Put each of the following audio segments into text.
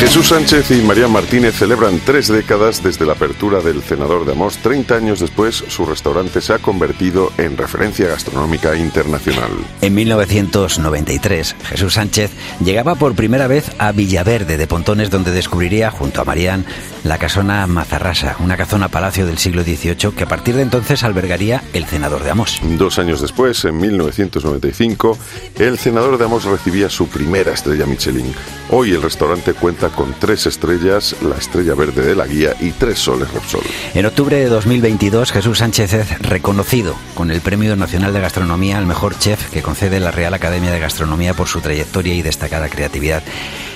Jesús Sánchez y María Martínez celebran tres décadas desde la apertura del Cenador de Amos. Treinta años después, su restaurante se ha convertido en referencia gastronómica internacional. En 1993, Jesús Sánchez llegaba por primera vez a Villaverde de Pontones, donde descubriría, junto a Marían, la casona Mazarrasa, una casona palacio del siglo XVIII que a partir de entonces albergaría el Cenador de Amos. Dos años después, en 1995, el Cenador de Amos recibía su primera estrella Michelin. Hoy el restaurante cuenta con tres estrellas, la estrella verde de la guía y tres soles Repsol. En octubre de 2022, Jesús Sánchez reconocido con el Premio Nacional de Gastronomía al mejor chef que concede la Real Academia de Gastronomía por su trayectoria y destacada creatividad.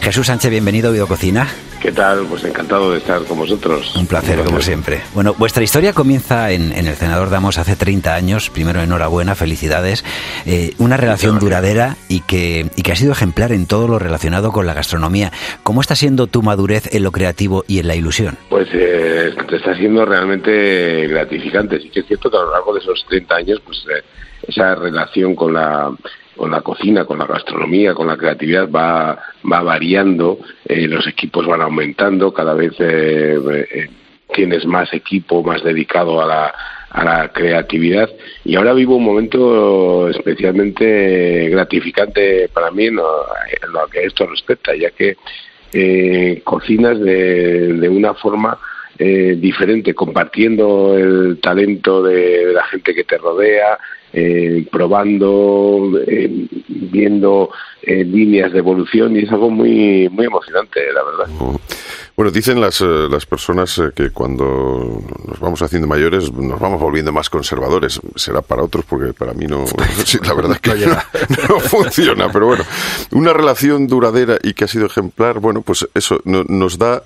Jesús Sánchez, bienvenido a Videococina. ¿Qué tal? Pues encantado de estar con vosotros. Un placer, como siempre. Bueno, vuestra historia comienza en, el Senador Damos hace 30 años. Primero, enhorabuena, felicidades. Eh, una relación duradera y que, y que ha sido ejemplar en todo lo relacionado con la gastronomía. ¿Cómo está siendo tu madurez en lo creativo y en la ilusión? Pues eh, está siendo realmente gratificante. Sí que es cierto que a lo largo de esos 30 años, pues eh, esa relación con la con la cocina, con la gastronomía, con la creatividad va, va variando, eh, los equipos van aumentando, cada vez eh, eh, tienes más equipo más dedicado a la, creatividad. Y ahora vivo un momento especialmente gratificante para mí en lo, que esto respecta, ya que cocinas de, de una forma diferente, compartiendo el talento de, la gente que te rodea, eh, probando, eh, viendo eh, líneas de evolución y es algo muy muy emocionante, la verdad. Bueno, dicen las, las personas que cuando nos vamos haciendo mayores nos vamos volviendo más conservadores. Será para otros porque para mí no, la verdad es que no, funciona. Pero bueno, una relación duradera y que ha sido ejemplar, bueno, pues eso nos da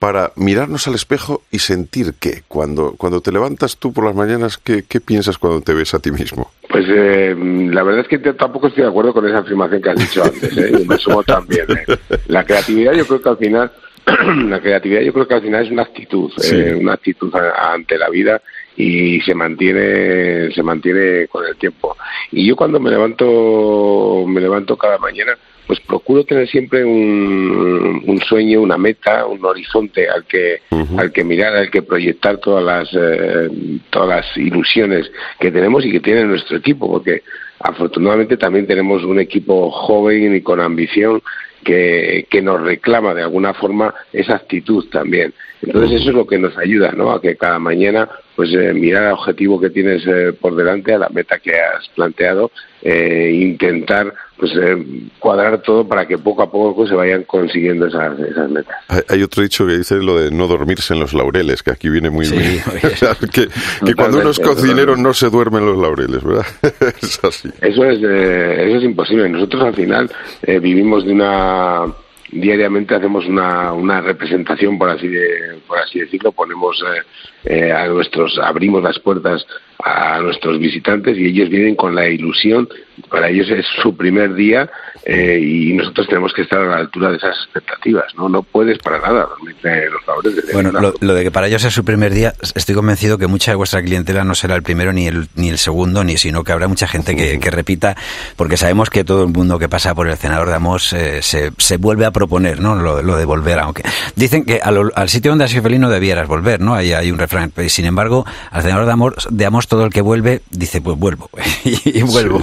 para mirarnos al espejo y sentir que cuando, cuando te levantas tú por las mañanas, ¿qué, qué piensas cuando te ves a ti mismo? Pues eh, la verdad es que tampoco estoy de acuerdo con esa afirmación que has dicho antes, ¿eh? me sumo también. ¿eh? La creatividad yo creo que al final, la creatividad yo creo que al final es una actitud, eh, una actitud ante la vida y se mantiene se mantiene con el tiempo y yo cuando me levanto me levanto cada mañana pues procuro tener siempre un, un sueño, una meta, un horizonte al que, al que mirar, al que proyectar todas las, eh, todas las ilusiones que tenemos y que tiene nuestro equipo, porque afortunadamente también tenemos un equipo joven y con ambición que, que nos reclama de alguna forma esa actitud también. Entonces eso es lo que nos ayuda, ¿no? A que cada mañana, pues eh, mirar al objetivo que tienes eh, por delante, a la meta que has planteado, eh, intentar pues eh, cuadrar todo para que poco a poco se vayan consiguiendo esas, esas metas. Hay, otro dicho que dice lo de no dormirse en los laureles, que aquí viene muy bien. que, que cuando uno es cocinero no se duerme en los laureles, ¿verdad? es así. Eso es, eso es imposible. Nosotros al final vivimos de una diariamente hacemos una, una representación por así de, por así decirlo ponemos eh, eh, a nuestros abrimos las puertas a nuestros visitantes y ellos vienen con la ilusión para ellos es su primer día eh, y nosotros tenemos que estar a la altura de esas expectativas no no puedes para nada los favores de bueno lo, de que para ellos es su primer día estoy convencido que mucha de vuestra clientela no será el primero ni el ni el segundo ni sino que habrá mucha gente que, que repita porque sabemos que todo el mundo que pasa por el cenador de Amos se, se vuelve a proponer, ¿no? Lo, de volver, aunque dicen que al, sitio donde has sido feliz no debieras volver, ¿no? Ahí hay un refrán. Sin embargo, al Señor de Amor, de Amos, todo el que vuelve dice, pues vuelvo. y, vuelvo.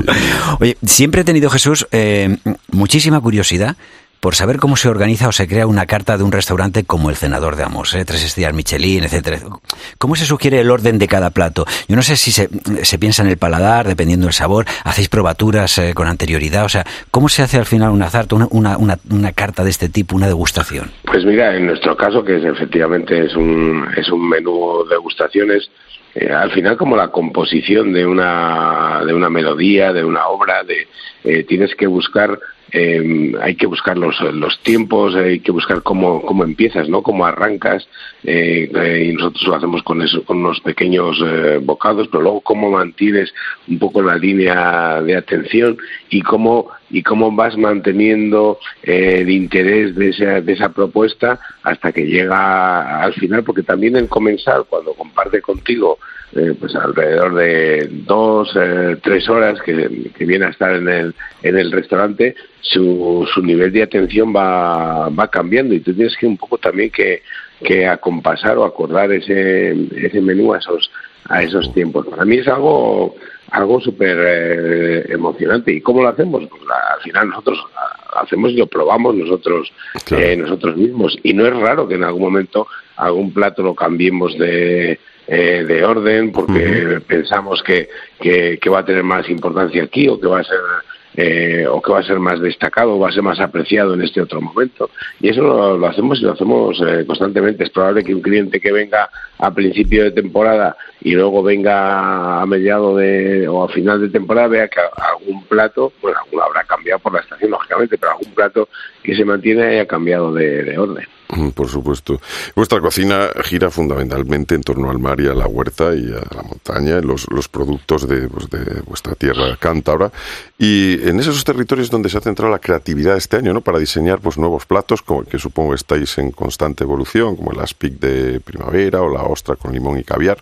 Oye, siempre he tenido, Jesús, eh, muchísima curiosidad por saber cómo se organiza o se crea una carta de un restaurante como el Cenador de Amos, ¿eh? tres estrellas Michelin, etcétera. ¿Cómo se sugiere el orden de cada plato? Yo no sé si se, piensa en el paladar, dependiendo del sabor, hacéis probaturas eh, con anterioridad, o sea, ¿cómo se hace al final una zarta, una, una, una, carta de este tipo, una degustación? Pues mira, en nuestro caso, que es, efectivamente es un, es un menú degustaciones, eh, al final como la composición de una, de una melodía, de una obra, de, eh, tienes que buscar eh, hay que buscar los, los tiempos, hay que buscar cómo, cómo empiezas, ¿no? Cómo arrancas, y nosotros lo hacemos con eso, con unos pequeños bocados, pero luego cómo mantienes un poco la línea de atención y cómo y cómo vas manteniendo el interés de esa, de esa propuesta hasta que llega al final, porque también el comensal, cuando comparte contigo eh, pues alrededor de dos, eh, tres horas que, viene a estar en el, en el restaurante, su, su nivel de atención va, va cambiando y tú tienes que un poco también que, que acompasar o acordar ese, ese menú a esos, a esos tiempos. Para mí es algo algo súper eh, emocionante. ¿Y cómo lo hacemos? Pues al final nosotros hacemos y lo probamos nosotros nosotros mismos. Y no es raro que en algún momento algún plato lo cambiemos de, eh, de orden porque pensamos que, que, va a tener más importancia aquí o que va a ser eh, o que va a ser más destacado o va a ser más apreciado en este otro momento. Y eso lo, hacemos y lo hacemos eh, constantemente. Es probable que un cliente que venga a principio de temporada y luego venga a mediado de, o a final de temporada vea que algún plato, bueno, alguno habrá cambiado por la estación, lógicamente, pero algún plato que se mantiene haya cambiado de orden. Por supuesto. Vuestra cocina gira fundamentalmente en torno al mar y a la huerta y a la montaña, los, los productos de, pues, de vuestra tierra cántabra. Y en esos territorios donde se ha centrado la creatividad este año, ¿no? Para diseñar pues nuevos platos, como que supongo estáis en constante evolución, como el aspic de primavera o la ostra con limón y caviar.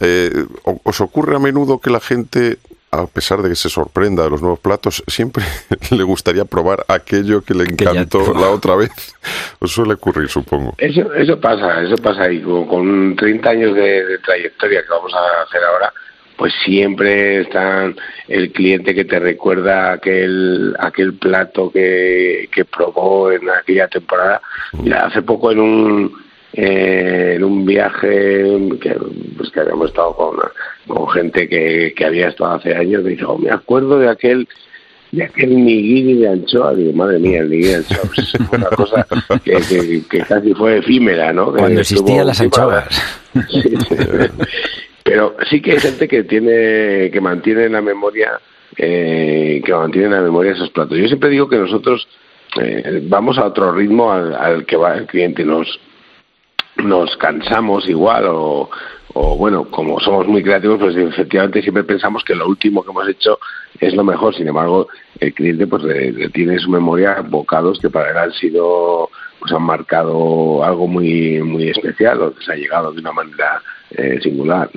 Eh, ¿Os ocurre a menudo que la gente a pesar de que se sorprenda de los nuevos platos, siempre le gustaría probar aquello que le encantó la otra vez. Os suele ocurrir, supongo. Eso, eso pasa, eso pasa ahí. Con, 30 años de, trayectoria que vamos a hacer ahora, pues siempre está el cliente que te recuerda aquel aquel plato que, que probó en aquella temporada. Mira, hace poco en un eh, en un viaje que, pues que habíamos estado con, con gente que, que había estado hace años, me dijo, oh, me acuerdo de aquel de aquel nigiri de anchoa, digo, madre mía, el nigiri de anchoa, pues, es una cosa que, que, casi fue efímera, ¿no? Cuando existían las anchoas. Pero sí que hay gente que tiene, que mantiene en la memoria, eh, que mantiene en la memoria esos platos. Yo siempre digo que nosotros eh, vamos a otro ritmo al, al que va el cliente. Nos, nos cansamos igual o, o bueno, como somos muy creativos, pues efectivamente siempre pensamos que lo último que hemos hecho es lo mejor. Sin embargo, el cliente pues le, tiene su memoria bocados que para él han sido, pues han marcado algo muy muy especial o que se ha llegado de una manera eh, singular.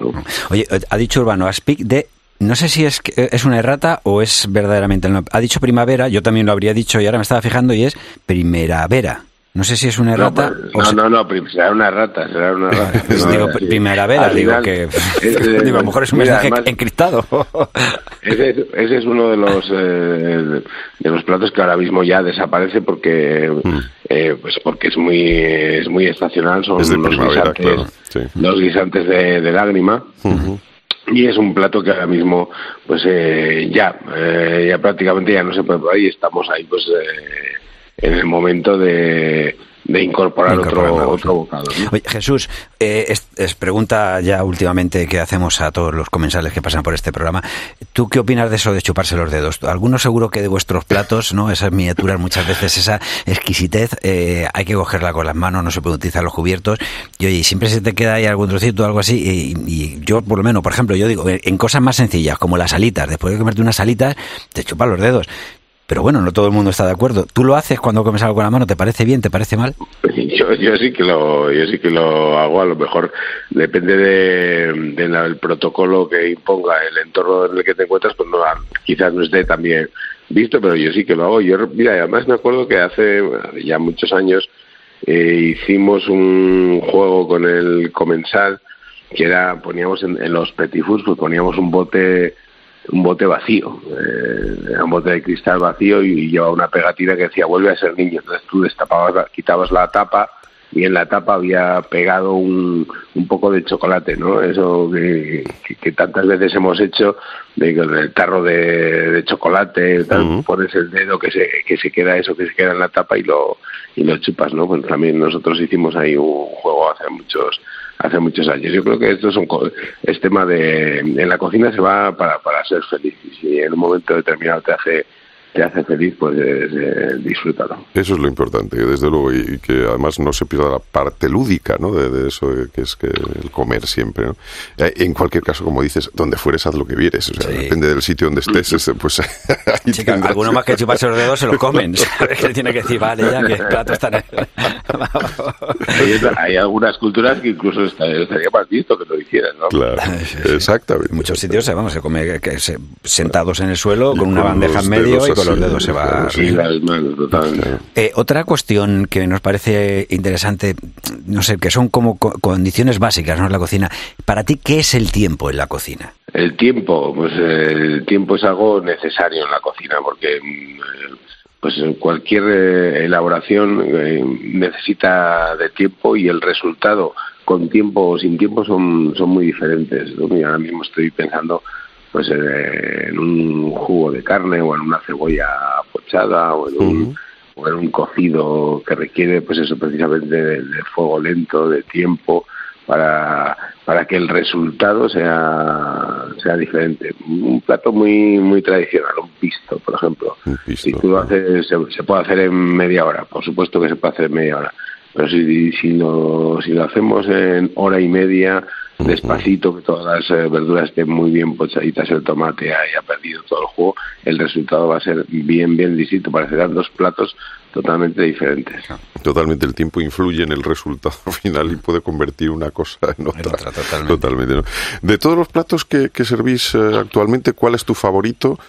Oye, ha dicho Urbano, Aspic de no sé si es, es una errata o es verdaderamente. Ha dicho primavera, yo también lo habría dicho y ahora me estaba fijando y es primeravera. No sé si es una rata. No, no, no, será una rata, será una rata. digo, primera vez, digo que. digo, a lo mejor es un mensaje encriptado. ese, ese, es uno de los eh, de los platos que ahora mismo ya desaparece porque mm. eh, pues porque es muy es muy estacional, son los guisantes, los guisantes de, de lágrima. y es un plato que ahora mismo pues eh, ya eh, ya prácticamente ya no se puede probar y estamos ahí pues eh, en el momento de, de incorporar otro, otro bocado. Oye, Jesús, eh, es, pregunta ya últimamente que hacemos a todos los comensales que pasan por este programa. ¿Tú qué opinas de eso de chuparse los dedos? Algunos seguro que de vuestros platos, ¿no? Esas miniaturas, muchas veces esa exquisitez, eh, hay que cogerla con las manos, no se puede utilizar los cubiertos. Y oye, siempre se te queda ahí algún trocito o algo así. Y, y, yo, por lo menos, por ejemplo, yo digo, en cosas más sencillas, como las alitas, después de comerte unas alitas, te chupas los dedos. Pero bueno, no todo el mundo está de acuerdo. ¿Tú lo haces cuando comes algo con la mano? ¿Te parece bien? ¿Te parece mal? Yo, yo sí que lo, yo sí que lo hago. A lo mejor depende del de, protocolo que imponga el entorno en el que te encuentras, pues no, quizás no esté tan bien visto, pero yo sí que lo hago. Yo, mira, además me acuerdo que hace ya muchos años eh, hicimos un juego con el comensal que era, poníamos en, en los petit foods, pues poníamos un bote un bote vacío, eh, un bote de cristal vacío y, llevaba una pegatina que decía vuelve a ser niño. Entonces tú destapabas, quitabas la tapa y en la tapa había pegado un, un poco de chocolate, ¿no? Eso que, que, tantas veces hemos hecho, de que el tarro de, de chocolate, pones el dedo que se, que se queda eso, que se queda en la tapa y lo, y lo chupas, ¿no? Pues también nosotros hicimos ahí un juego hace muchos hace muchos años. Yo creo que esto es un es tema de en la cocina se va para, para ser feliz y si en un momento determinado te hace te hace feliz, pues eh, disfrútalo. Eso es lo importante, desde luego, y, que además no se pierda la parte lúdica, ¿no? De, eso que es que el comer siempre, ¿no? Eh, en cualquier caso, como dices, donde fueres haz lo que vieres, o sea, depende del sitio donde estés, pues ahí sí, alguno más que chuparse los dedos se lo comen, ¿sabes? Que tiene que decir, vale, ya que el plato está... hay, hay, algunas culturas que incluso estaría mal visto que lo hicieran, ¿no? Claro, exactamente. En muchos sitios, vamos, se come que se, sentados en el suelo con, una bandeja en medio y con los dedos se va. Eh, otra cuestión que nos parece interesante, no sé, que son como condiciones básicas ¿no? en la cocina. Para ti, ¿qué es el tiempo en la cocina? El tiempo, pues el tiempo es algo necesario en la cocina porque mm, pues cualquier eh, elaboración eh, necesita de tiempo y el resultado con tiempo o sin tiempo son, son muy diferentes. Ahora mismo estoy pensando pues en un jugo de carne o en una cebolla pochada o en un, o en un cocido que requiere pues eso precisamente de, fuego lento, de tiempo para, para que el resultado sea, sea diferente. Un plato muy muy tradicional, un pisto, por ejemplo. si tú lo haces, se, puede hacer en media hora, por supuesto que se puede hacer en media hora. Pero si, si, lo, si lo hacemos en hora y media, despacito, que todas las eh, verduras estén muy bien pochaditas, el tomate haya perdido todo el jugo, el resultado va a ser bien, bien distinto. Parecerán dos platos totalmente diferentes. Totalmente, el tiempo influye en el resultado final y puede convertir una cosa en otra. totalmente. De todos los platos que, que servís eh, actualmente, ¿cuál es tu favorito?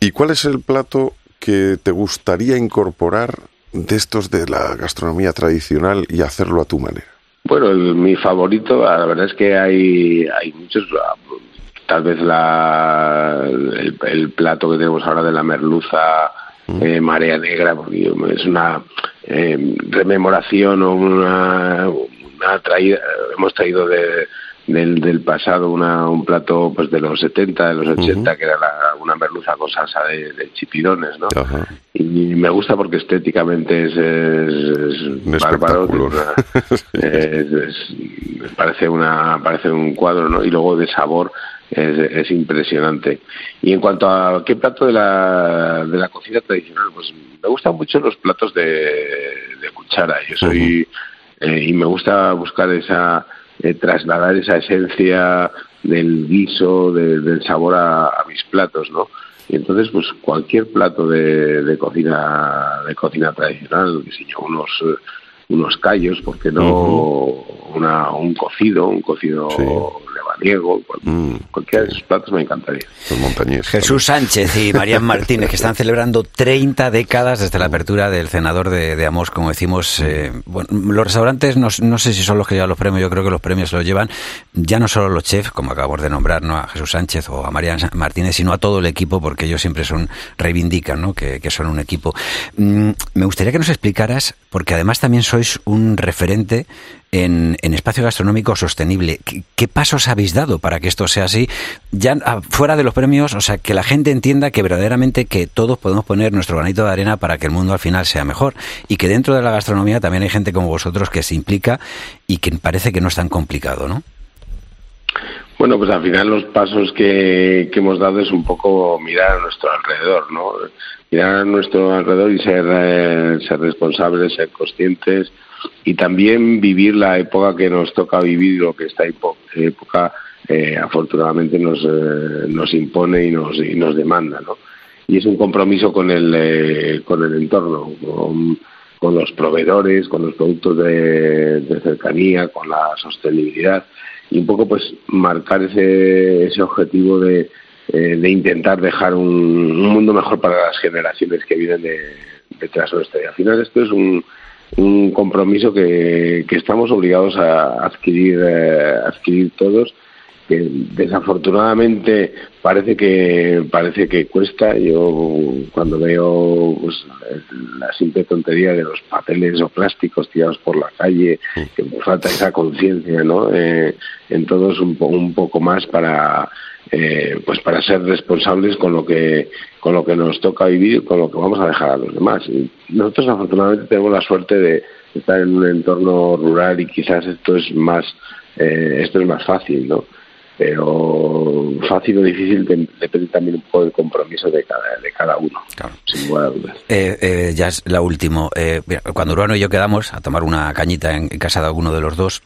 ¿Y cuál es el plato que te gustaría incorporar de estos de la gastronomía tradicional y hacerlo a tu manera? Bueno, mi favorito, la verdad es que hay, hay muchos. Tal vez la, el, plato que tenemos ahora de la merluza mm. eh, marea negra, porque es una eh, rememoración o una, una traída, hemos traído de, del, del pasado una, un plato pues de los 70, de los 80, que era una merluza con salsa de, chipirones, ¿no? Y me gusta porque estéticamente es, es, bárbaro, parece, una, parece un cuadro, ¿no? Y luego de sabor es, es, impresionante. Y en cuanto a qué plato de la, de la cocina tradicional, pues me gustan mucho los platos de, de cuchara. Yo soy... Eh, y me gusta buscar esa eh, trasladar esa esencia del guiso, del sabor a, mis platos, ¿no? Y entonces, pues cualquier plato de, de cocina de cocina tradicional, unos eh, unos callos, porque no una, un cocido, un cocido Mm, cualquiera de esos platos me encantaría. Jesús Sánchez y Marian Martínez, que están celebrando 30 décadas desde la apertura del cenador de, de Amos, como decimos. Eh, bueno, los restaurantes, no, no, sé si son los que llevan los premios, yo creo que los premios los llevan ya no solo los chefs, como acabamos de nombrar, ¿no? a Jesús Sánchez o a Marian Martínez, sino a todo el equipo, porque ellos siempre son reivindican ¿no? que, que son un equipo. Mm, me gustaría que nos explicaras, porque además también sois un referente en, espacio gastronómico sostenible. ¿Qué, pasos habéis dado para que esto sea así? Ya ah, fuera de los premios, o sea, que la gente entienda que verdaderamente que todos podemos poner nuestro granito de arena para que el mundo al final sea mejor y que dentro de la gastronomía también hay gente como vosotros que se implica y que parece que no es tan complicado, ¿no? Bueno, pues al final los pasos que, hemos dado es un poco mirar a nuestro alrededor, ¿no? Mirar a nuestro alrededor y ser, eh, ser responsables, ser conscientes, y también vivir la época que nos toca vivir, lo que esta época eh, afortunadamente nos, eh, nos impone y nos, y nos demanda, ¿no? Y es un compromiso con el, eh, con el entorno, con, los proveedores, con los productos de, cercanía, con la sostenibilidad y un poco pues marcar ese, ese objetivo de, de intentar dejar un, un, mundo mejor para las generaciones que vienen de, detrás nuestra. Y al final esto es un, un compromiso que, que estamos obligados a adquirir, eh, adquirir todos que desafortunadamente parece que parece que cuesta. Yo cuando veo pues, la simple tontería de los papeles o plásticos tirados por la calle que falta esa conciencia no eh, en todos un, un poco más para eh, pues para ser responsables con lo que con lo que nos toca vivir con lo que vamos a dejar a los demás y nosotros afortunadamente tenemos la suerte de estar en un entorno rural y quizás esto es más eh, esto es más fácil no pero fácil o difícil depende también un poco del compromiso de cada, de cada uno, sin lugar a dudas. Eh, eh, ya es la última. Eh, cuando Urbano y yo quedamos a tomar una cañita en, casa de alguno de los dos,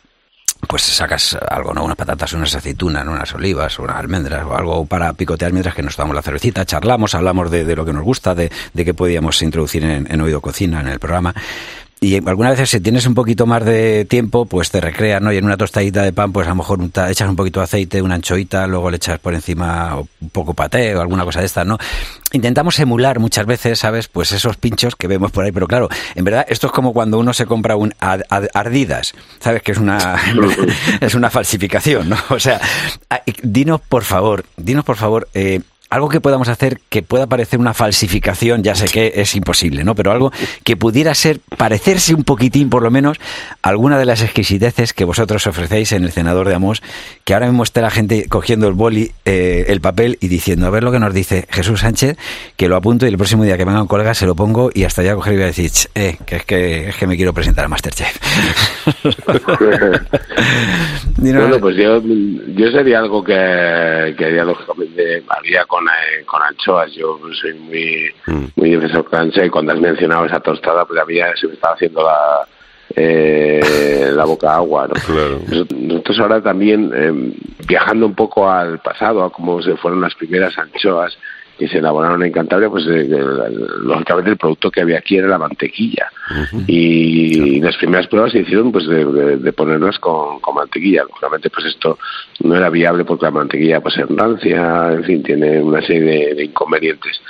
pues sacas algo, ¿no? Unas patatas, unas aceitunas, unas olivas, unas almendras o algo para picotear mientras que nos tomamos la cervecita, charlamos, hablamos de, lo que nos gusta, de, de qué podíamos introducir en, en Oído Cocina, en el programa y algunas veces si tienes un poquito más de tiempo, pues te recreas, ¿no? Y en una tostadita de pan, pues a lo mejor echas un poquito de aceite, una anchoita, luego le echas por encima un poco paté o alguna cosa de estas, ¿no? Intentamos emular muchas veces, ¿sabes? Pues esos pinchos que vemos por ahí, pero claro, en verdad esto es como cuando uno se compra un ardidas, ¿sabes? Que es una es una falsificación, ¿no? O sea, dinos por favor, dinos por favor, eh, algo que podamos hacer que pueda parecer una falsificación, ya sé que es imposible, ¿no? Pero algo que pudiera ser, parecerse un poquitín por lo menos, alguna de las exquisiteces que vosotros ofrecéis en el cenador de Amos, que ahora mismo está la gente cogiendo el boli, eh, el papel y diciendo, a ver lo que nos dice Jesús Sánchez, que lo apunto y el próximo día que venga un colega se lo pongo y hasta ya coger y voy a decir, eh, que es que, es que me quiero presentar a Masterchef. bueno, pues yo, yo sería algo que, que haría lógicamente, haría con eh, con, anchoas. Yo soy muy, mm. muy defensor con anchoa y cuando has mencionado esa tostada, pues a mí se me estaba haciendo la, eh, la boca agua. Nosotros ahora también, eh, viajando un poco al pasado, a cómo se fueron las primeras anchoas, que se elaboraron en Cantabria, pues eh, lógicamente el producto que había aquí era la mantequilla. y, las primeras pruebas se hicieron pues de, ponerlas con, mantequilla. Lógicamente pues esto no era viable porque la mantequilla pues rancia, en fin, tiene una serie de, inconvenientes.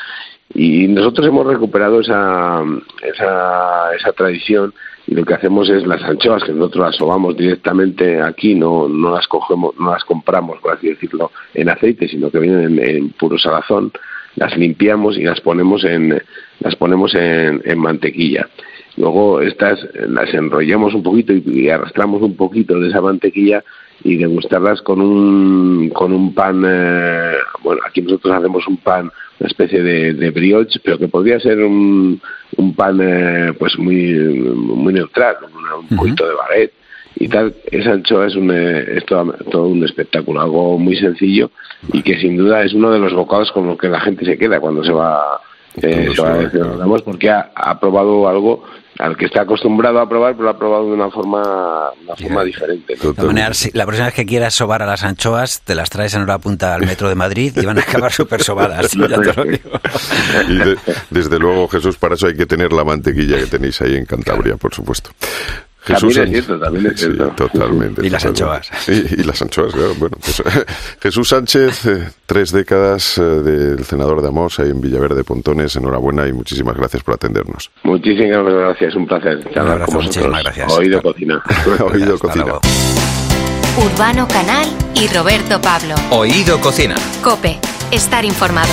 Y nosotros hemos recuperado esa, esa, esa tradición y lo que hacemos es las anchoas que nosotros las sobamos directamente aquí, no, no las cogemos, no las compramos, por así decirlo, en aceite, sino que vienen en puro salazón las limpiamos y las ponemos en, las ponemos en, mantequilla. Luego estas las enrollamos un poquito y, arrastramos un poquito de esa mantequilla y degustarlas con un, con un pan, eh, bueno, aquí nosotros hacemos un pan, una especie de, de brioche, pero que podría ser un, un pan eh, pues muy, muy neutral, un, poquito de baguette y tal. Esa anchoa es, un, eh, es todo, un espectáculo, algo muy sencillo y que sin duda es uno de los bocados con los que la gente se queda cuando se va, eh, se va porque ha, ha probado algo al que está acostumbrado a probar, pero lo ha probado de una forma, una forma diferente. la próxima vez que quieras sobar a las anchoas, te las traes en hora punta al metro de Madrid y van a acabar súper sobadas. y desde luego, Jesús, para eso hay que tener la mantequilla que tenéis ahí en Cantabria, por supuesto. Jesús también es cierto, también es cierto. totalmente. Y las anchoas. Y, las anchoas, claro. Bueno, pues, Jesús Sánchez, eh, tres décadas eh, del senador de Amos ahí en Villaverde Pontones. Enhorabuena y muchísimas gracias por atendernos. Muchísimas gracias, un placer. Un con muchísimas gracias. Oído Cocina. Oído Cocina. Urbano Canal y Roberto Pablo. Oído Cocina. Cope, estar informado.